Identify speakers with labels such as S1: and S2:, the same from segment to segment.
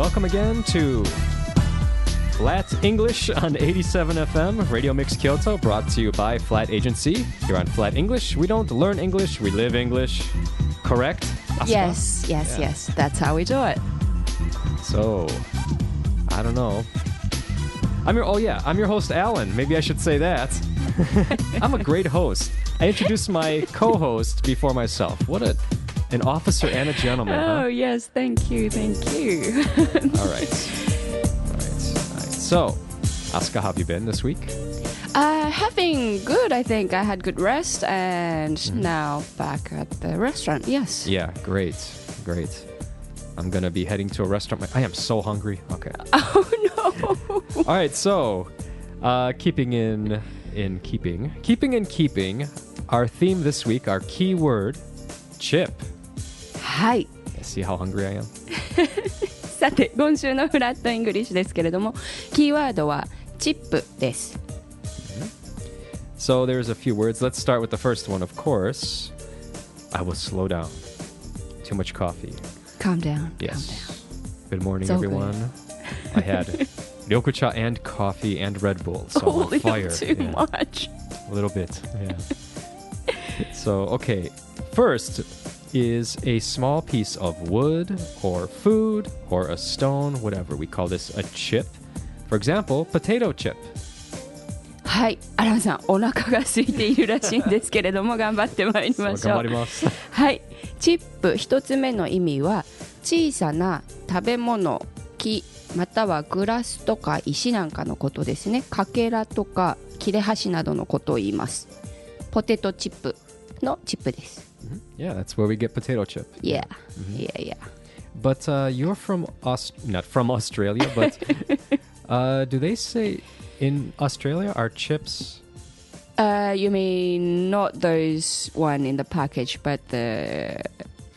S1: Welcome again to Flat English on 87 FM, Radio Mix Kyoto, brought to you by Flat Agency. Here on Flat English, we don't learn English, we live English. Correct? Asuka?
S2: Yes, yes,
S1: Yeah.
S2: yes. That's how we do it.
S1: So, I don't know. I'm your, oh yeah, I'm your host, Alan. Maybe I should say that. I'm a great host. I introduced my co host before myself. What a, an officer and a gentleman, huh?
S2: Oh, yes. Thank you. Thank you.
S1: All right. All right. All right. So, Asuka, how have you been this week?
S2: uh, having good, I think. I had good rest and now back at the restaurant. Yes.
S1: Yeah, great. Great. I'm going to be heading to a restaurant. I am so hungry. Okay.
S2: Oh, no.
S1: All right, so uh, keeping in in keeping keeping in keeping, our theme this week, our key word, chip.
S2: はい。
S1: See how hungry I am.
S2: さて、今週のフラットイングリッシュですけれども、キーワードはチップです。
S1: So there's a few words. Let's start with the first one. Of course, I will slow down. Too much coffee.
S2: Calm down.
S1: Yes. Good morning,
S2: It's all good.
S1: everyone. I had ryokucha and coffee and Red Bull. So
S2: Calm down.
S1: I'm
S2: A
S1: on
S2: little
S1: fire.
S2: too
S1: Yeah.
S2: much.
S1: A little bit, yeah. so, okay. First is a small piece of wood or food or a stone, whatever. We call this a chip. For example, potato chip.
S2: はい。アランさん、お腹が空いているらしいんですけれども、頑張ってまいりましょう。
S1: gamarimasu.
S2: はい、チップ一つ目の意味は小さな食べ物木またはグラスとか石なんかのことですねかけらとか切れ端などのことを言いますポテトチップのチップです
S1: yeah, that's where we get potato chip.
S2: Yeah yeah yeah
S1: But uh, you're from Aus- not from Australia, but uh, do they say in Australia are chips?
S2: uh, You mean not those one in the package but the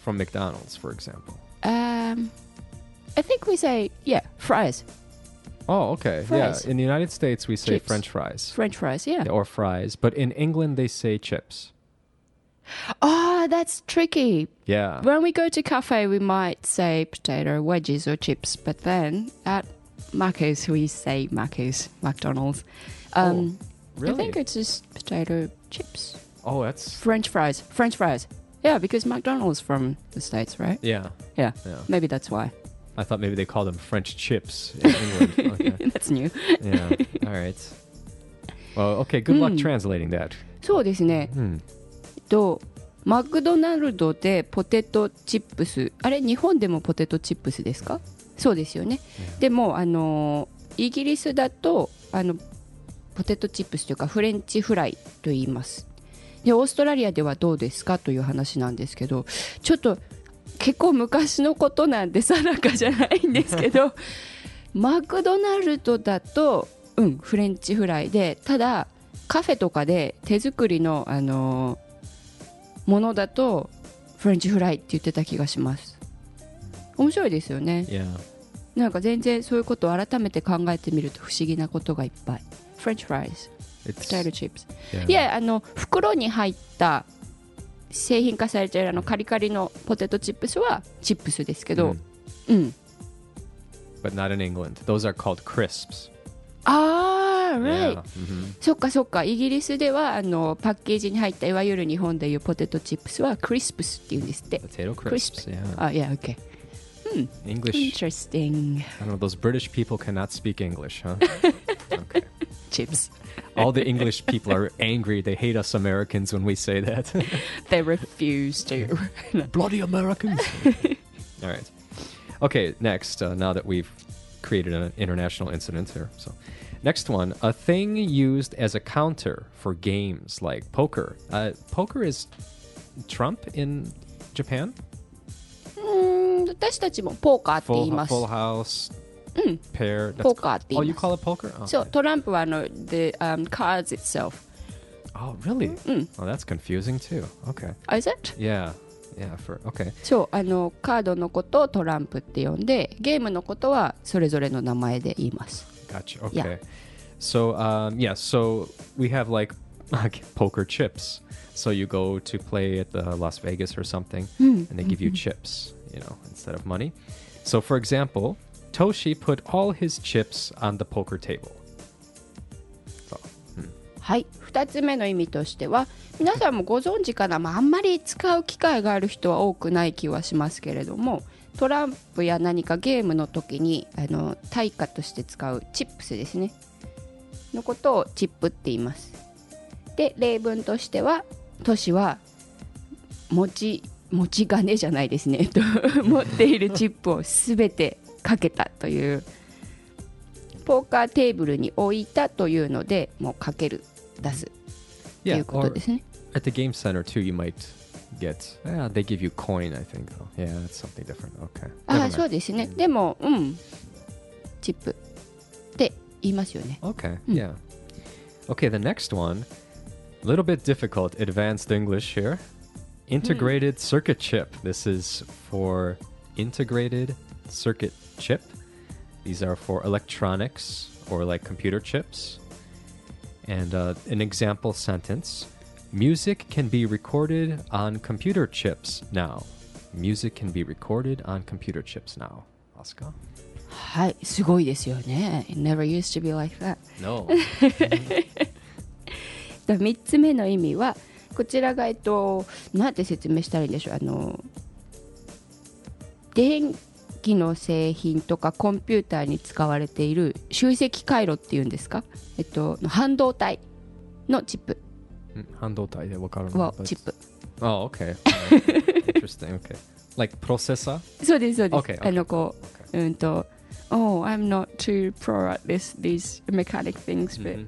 S1: From McDonald's, for example.
S2: um, I think we say yeah fries
S1: Oh, okay.
S2: Fries.
S1: Yeah, in the United States we say
S2: Chips.
S1: French fries
S2: French fries yeah
S1: or fries, but in England they say chips.
S2: Oh that's tricky
S1: Yeah.
S2: When we go to cafe, we might say potato wedges or chips, but then at Macca's we say Macca's, McDonald's. Um, I
S1: really?
S2: think it's just potato chips,
S1: oh, that's
S2: French fries, French fries. Yeah, because McDonald's from the states, right?
S1: yeah.
S2: Yeah,
S1: Yeah.
S2: maybe that's why.
S1: I thought maybe they call them French chips in England. Okay.
S2: that's new.
S1: Yeah. All right. Well, okay. Good luck
S2: Hmm.
S1: translating that.
S2: そうですね。
S1: Hmm.
S2: とマクドナルドでポテトチップス。あれ日本でもポテトチップスですか？そうですよね、でもあのイギリスだとあのポテトチップスというかフレンチフライと言います。でオーストラリアではどうですかという話なんですけどちょっと結構昔のことなんで定かじゃないんですけど マクドナルドだとうんフレンチフライでただカフェとかで手作りのあのものだとフレンチフライって言ってた気がします面白いですよね
S1: Yeah.
S2: なんか全然そういうことを改めて考えてみると不思議なことがいっぱいフレンチフライズポテトチップス.いやあの袋に入った製品化されているあのカリカリのポテトチップスはチップスですけど
S1: Mm.
S2: うん
S1: But not in England. Those are called crisps.
S2: ああ right
S1: Yeah. Mhm.
S2: そっかそっかイギリスではあのパッケージに入ったいわゆる日本でいうポテトチップスはクリスプスっていうんですって
S1: Potato
S2: Crisp.
S1: crisps. Yeah.
S2: あいや OK
S1: English.
S2: interesting
S1: I don't know. Those British people cannot speak English, huh? okay.
S2: chips
S1: All the English people are angry. They hate us Americans when we say that.
S2: they refuse to
S1: Bloody Americans. All right. Okay, next, uh, now that we've created an international incident here. So, next one a thing used as a counter for games like poker. Uh, poker is Trump in Japan?
S2: うーん私たちもポーカーって言い
S1: Full,
S2: ます
S1: full house, pair. That's
S2: ポーカーって言
S1: Oh,
S2: い
S1: you
S2: ます
S1: call it poker? Oh,
S2: そう
S1: okay.
S2: トランプはあの the、um, cards itself
S1: oh really? Oh, that's confusing too. Okay.
S2: Oh, is it?
S1: Yeah. Yeah, for okay.
S2: そうあのカードのことをトランプって呼んでゲームのことはそれぞれの名前で言います
S1: Gotcha. Okay.
S2: Yeah.
S1: So um, yeah, so we have like poker chips. So you go to play at the Las Vegas or something, and they give you chips, you know, instead of money. So for example, Toshi put all his chips on the poker table. So,
S2: はい2つ目の意味としては皆さんもご存知かな、まあ、あんまり使う機会がある人は多くない気はしますけれども トランプや何かゲームの時にあの対価として使うチップスですね。のことをチップって言います。で例文としては都市は持ち持ち金じゃないですね。え っと持っているチップを全てかけたというポーカーテーブルに置いたというのでもうかける出す。とい
S1: yeah,
S2: うことですね。
S1: at the game center too, you might get. Yeah, they give you coin, I think. Though. Yeah, that's something different. Okay.
S2: あ
S1: Never
S2: あ
S1: mind.
S2: そうですねでもうんチップって言いますよね
S1: Okay, yeah. Okay, the next one, a little bit difficult, advanced English here. Integrated circuit chip. This is for integrated circuit chip. These are for electronics or like computer chips. And uh, an example sentence Music can be recorded on computer chips now. Music can be recorded on computer chips now. Asuka?
S2: はいすごいですよね It never used to be like that
S1: No.
S2: 3つ目の意味はこちらがえっとなんて説明したらいいんでしょうあの電気の製品とかコンピューターに使われている集積回路っていうんですか、えっと、半導体のチップ
S1: Mm, 半導体で分かる、
S2: チップ。
S1: あ、あ、オ OK。ー。はい。
S2: プロセッサーそうです、そうです。
S1: Okay, okay.
S2: あの、こう、okay. うんと、Oh, I'm not too pro at this, these mechanic things, but.、
S1: Mm -hmm.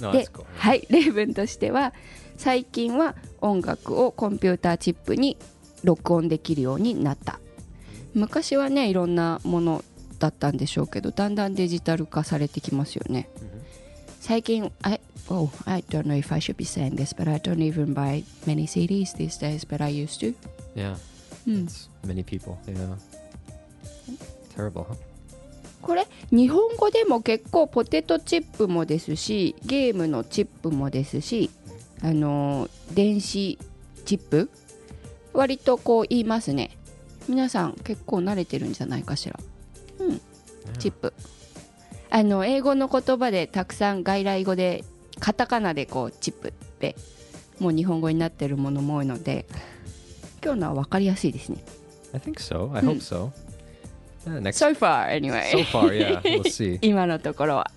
S1: no,
S2: で、
S1: cool.
S2: はい、例文としては、最近は音楽をコンピューターチップに録音できるようになった。昔はね、いろんなものだったんでしょうけど、だんだんデジタル化されてきますよね。最近、あ oh, I don't know if I should be saying this but I don't even buy many CDs these days but I used to
S1: Yeah.
S2: うん
S1: It's many people. Yeah. Terrible, huh?
S2: これ日本語でも結構ポテトチップもですしゲームのチップもですしあのー電子チップ割とこう言いますね皆さん結構慣れてるんじゃないかしら
S1: Yeah.
S2: チップあの英語の言葉でたくさん外来語でカタカナでこうチップってもう日本語になってるものも多いので今日のは分かりやすいですね
S1: I think so. I hope so. Yeah, next.
S2: So far anyway
S1: so far, yeah. We'll see.
S2: 今のところは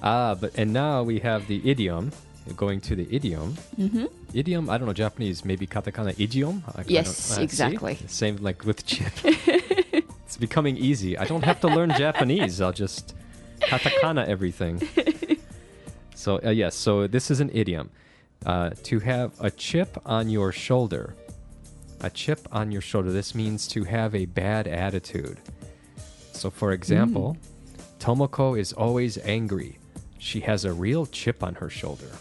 S1: Ah, but and now we have the idiom. Going to the idiom. Idiom, I don't know, Japanese, maybe katakana idiom? I- I
S2: Yes,
S1: see?
S2: exactly.
S1: Same like with chip. it's becoming easy. I don't have to learn Japanese. I'll just katakana everything. So, uh, yes, so this is an idiom. Uh, to have a chip on your shoulder. A chip on your shoulder. This means to have a bad attitude. So, for example, Tomoko is always angry. She has a real chip on her shoulder.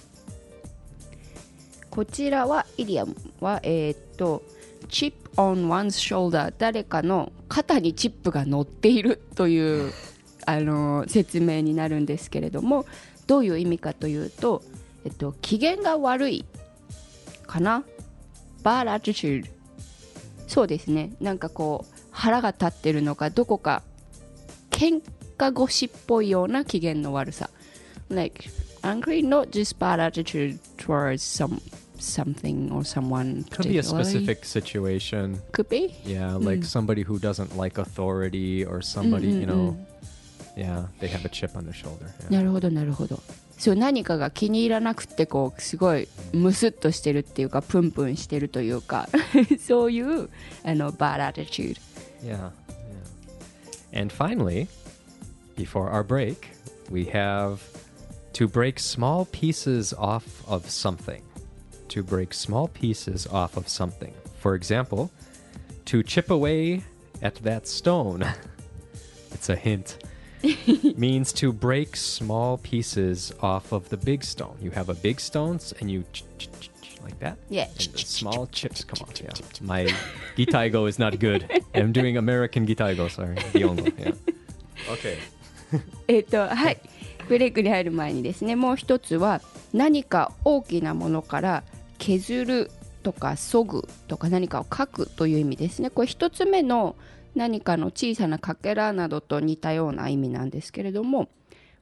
S2: こちらはイディアムはえーっと chip on one's shoulder 誰かの肩にチップが乗っているという あの説明になるんですけれどもどういう意味かというと、えっと、機嫌が悪いかな bad attitude そうですねなんかこう腹が立ってるのかどこか喧嘩腰っぽいような機嫌の悪さ like angry not just bad attitude towards some something or someone
S1: Could be a specific situation.
S2: could be
S1: Yeah, like
S2: Mm.
S1: somebody who doesn't like authority or somebody,
S2: Mm,
S1: you
S2: mm,
S1: know. Yeah, they have a chip on their shoulder. Yeah.
S2: なるほどなるほどそう何かが気に入らなくてこうすごいムスッとしてるっていうかプンプンしてるというかそういうあの bad attitude
S1: Yeah, yeah. And finally, before our break, we have to break small pieces off of something. To break small pieces off of something. For example, to chip away at that stone. it's a hint. Means to break small pieces off of the big stone. You have a big stone and you ch- ch- ch- ch- like that.
S2: Yeah.
S1: And the small chips come off. Yeah. My Gitaigo is not good. I'm doing American Gitaigo. Sorry. Giongo. Yeah. Okay.
S2: えっとはいブレイクに入る前にですねもう一つは何か大きなものから削るとか削ぐとか何かを書くという意味ですねこれ一つ目の何かの小さなかけらなどと似たような意味なんですけれども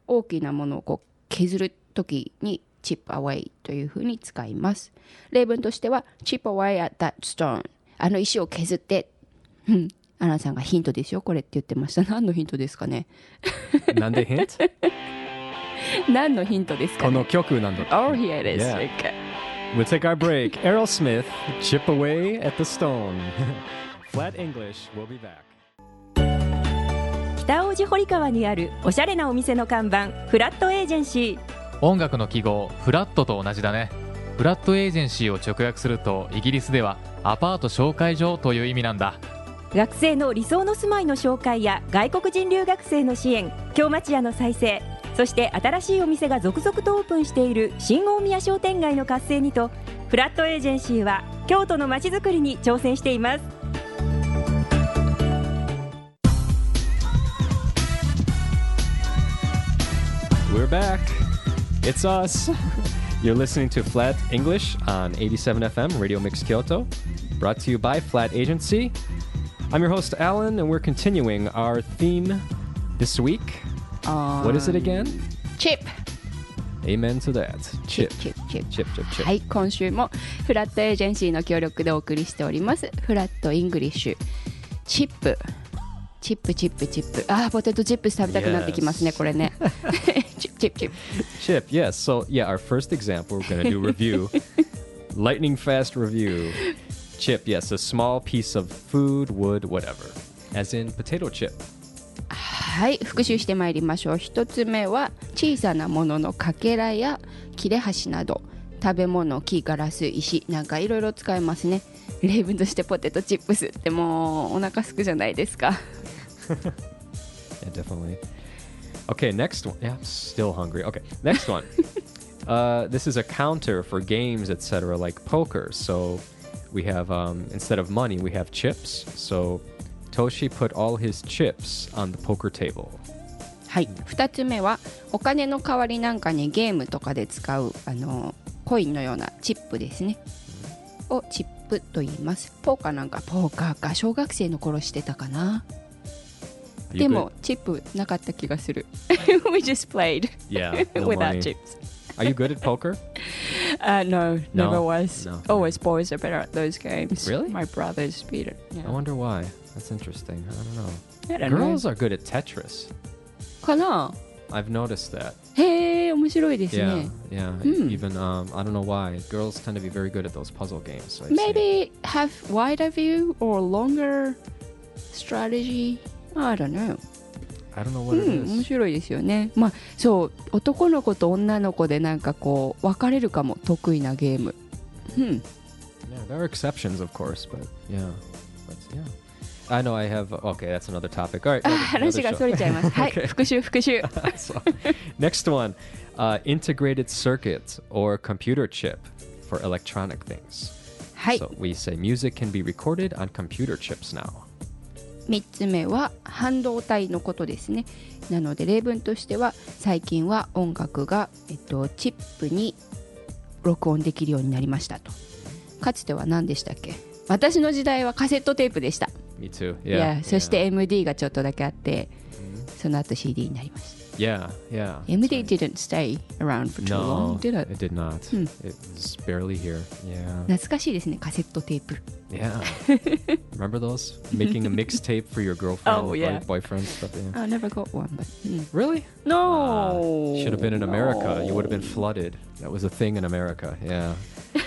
S2: 大きなものをこう削る時に chip away というふうに使います例文としては chip away at that stone あの石を削ってうんアナさんがヒントですよこれって言ってました何のヒントですかね
S1: なんで hint?
S2: 何のヒントですか
S1: こ
S2: ね
S1: の曲なんだ
S2: Oh here it is、
S1: Yeah.
S2: Okay.
S1: We'll take our break. Aerosmith, Chip Away at the Stone. Flat English, we'll be back.
S3: 北大路堀川にあるおしゃれなお店の看板フラットエージェンシー。
S4: 音楽の記号フラットと同じだね。フラットエージェンシーを直訳するとイギリスではアパート紹介所という意味なんだ。
S3: 学生の理想の住まいの紹介や外国人留学生の支援京町屋の再生そして新しいお店が続々とオープンしている新大宮商店街の活性にとフラットエージェンシーは京都のまちづくりに挑戦しています
S1: We're back. It's us. You're listening to Flat English on 87 FM Radio Mix Kyoto, brought to you by Flat Agency. I'm your host, Alan, and we're continuing our theme this week. What is it again?
S2: Chip
S1: Amen to that. Chip.
S2: チップチップ
S1: Chip, chip, chip.
S2: はい今週もフラットエージェンシーの協力でお送りしておりますフラットイングリッシュチップチップチップチップあーポテトチップス食べたくなってきますね.これねチップチップチップ
S1: Chip, yes. So, yeah, our first example, we're going to do review. Lightning fast review. Chip, yes, a small piece of food, wood, whatever. As in potato chip.
S2: はい復習してまいりましょう一つ目は小さなもののかけらや切れ端など食べ物木ガラス石なんかいろいろ使えますね例文としてポテトチップスってもうお腹すくじゃないですか
S1: Yeah, definitely. Okay, next one. Yeah, I'm still hungry. Okay, next one. uh, this is a counter for games, etc., like poker. So we have, um, instead of money, we have chips. So Toshi put all his chips on the poker table.
S2: はい2つ目はお金の代わりなんかにゲームとかで使うあのコインのようなチップですねをチップと言いますポーカーなんかポーカーか小学生の頃してたかな
S1: Are you
S2: でもチップなかった気がする We just played
S1: good? yeah, no
S2: without
S1: money.
S2: chips
S1: Are you good at poker?
S2: Uh, no,
S1: No?
S2: never was.
S1: No.
S2: Always boys are better at those games.
S1: Really?
S2: My brothers beat it. Yeah.
S1: I wonder why. That's interesting. I don't know.
S2: I don't
S1: Girls are good at Tetris.
S2: know. かな
S1: I've noticed that.
S2: へえ、面白いです
S1: Yeah,
S2: ね。
S1: yeah.
S2: Hmm.
S1: Even um, I don't know why girls tend to be very good at those puzzle games. So I've seen.
S2: Maybe have wider view or longer strategy. I don't know.
S1: I don't know
S2: う
S1: what it
S2: ん、面
S1: is.
S2: 白いですよね。まあ、そう、男の子と女の子でなんかこう、分かれるかも、得意なゲーム。うん。
S1: Yeah, there are exceptions, of course, but yeah, but yeah. I know I have. Okay, that's another topic. All right,
S2: 話がそれちゃいます。はい.復習、復習。
S1: next one, uh, integrated circuit or computer chip for electronic things.
S2: はい。
S1: So we say music can be recorded on computer chips now.
S2: 3つ目は半導体のことですねなので例文としては最近は音楽が、えっと、チップに録音できるようになりましたとかつては何でしたっけ？私の時代はカセットテープでした、
S1: Me too.
S2: いや
S1: Yeah.
S2: そして
S1: yeah.
S2: MD がちょっとだけあってその後 CD になりました
S1: Yeah, yeah. that's
S2: MD
S1: right.
S2: didn't stay around for too
S1: No,
S2: long did it?
S1: it did not.
S2: Hmm.
S1: It was barely here. Yeah.
S2: 懐かしいですねカセットテープ
S1: Yeah. Remember those? Making a mixtape for your girlfriend
S2: Oh,
S1: or
S2: yeah.
S1: boy- boyfriend stuff. Yeah.
S2: I never got one but、うん
S1: Really?
S2: No
S1: Should have been in America. You would have been
S2: No.
S1: flooded. That was a thing in America. Yeah.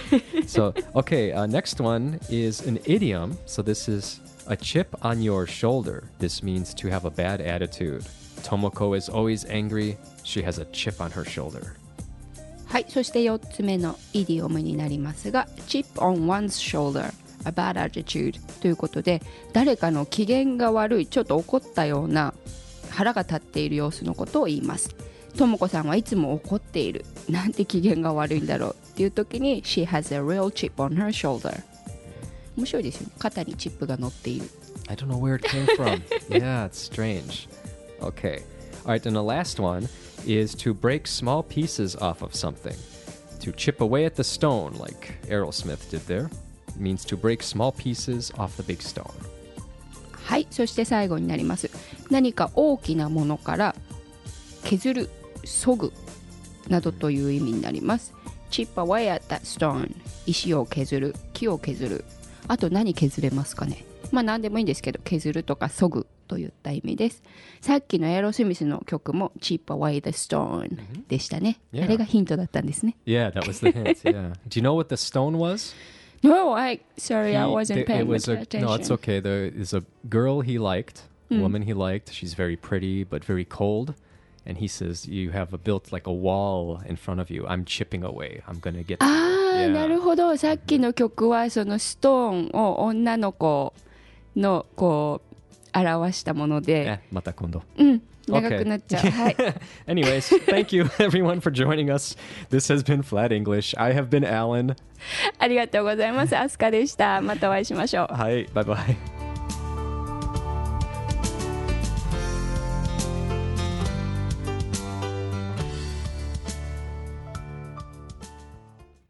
S1: so, okay, uh, next one is an idiom. So, this is a chip on your shoulder. This means to have a bad attitude. Tomoko is always angry. She has a chip on her shoulder.
S2: はい、そして4つ目のイディオムになりますが Chip on one's shoulder a bad attitude ということで誰かの機嫌が悪いちょっと怒ったような腹が立っている様子のことを言いますともこさんはいつも怒っているなんて機嫌が悪いんだろうっていう時に She has a real chip on her shoulder 面白いですよね肩にチップが乗っている
S1: I don't know where it came from. yeah, it's strange. Okay. All right, and the last one is to break small pieces off of something. To chip away at the stone, like Aerosmith did there, means to break small pieces off the big stone.
S2: はいそして最後になります何か大きなものから削る削ぐなどという意味になります chip away at that stone 石を削る木を削るあと何削れますかねまあ何でもいいんですけど削るとか削ぐといった意味ですさっきのエアロスミスの曲も chip away the stone でしたね、
S1: Yeah.
S2: あれがヒントだったんですね
S1: Yeah, that was the hint. Yeah. Do you know what the stone was?
S2: No, I sorry, I wasn't paying
S1: it was a,
S2: attention.
S1: No, it's okay. There is a girl he liked, a woman he liked. She's very pretty but very cold. And he says, You have a, built like a wall in front of you. I'm chipping away. I'm to get.
S2: ああ、
S1: Yeah.
S2: なるほどさっきの曲はそのストーンを女の子のこう表したもので、
S1: また今度
S2: うん長くなっちゃう、はい
S1: Anyways, thank you everyone for joining us. This has been Flat English. I have been Alan.
S2: ありがとうございますアスカでしたまたお会いしましょう
S1: はいバイバイ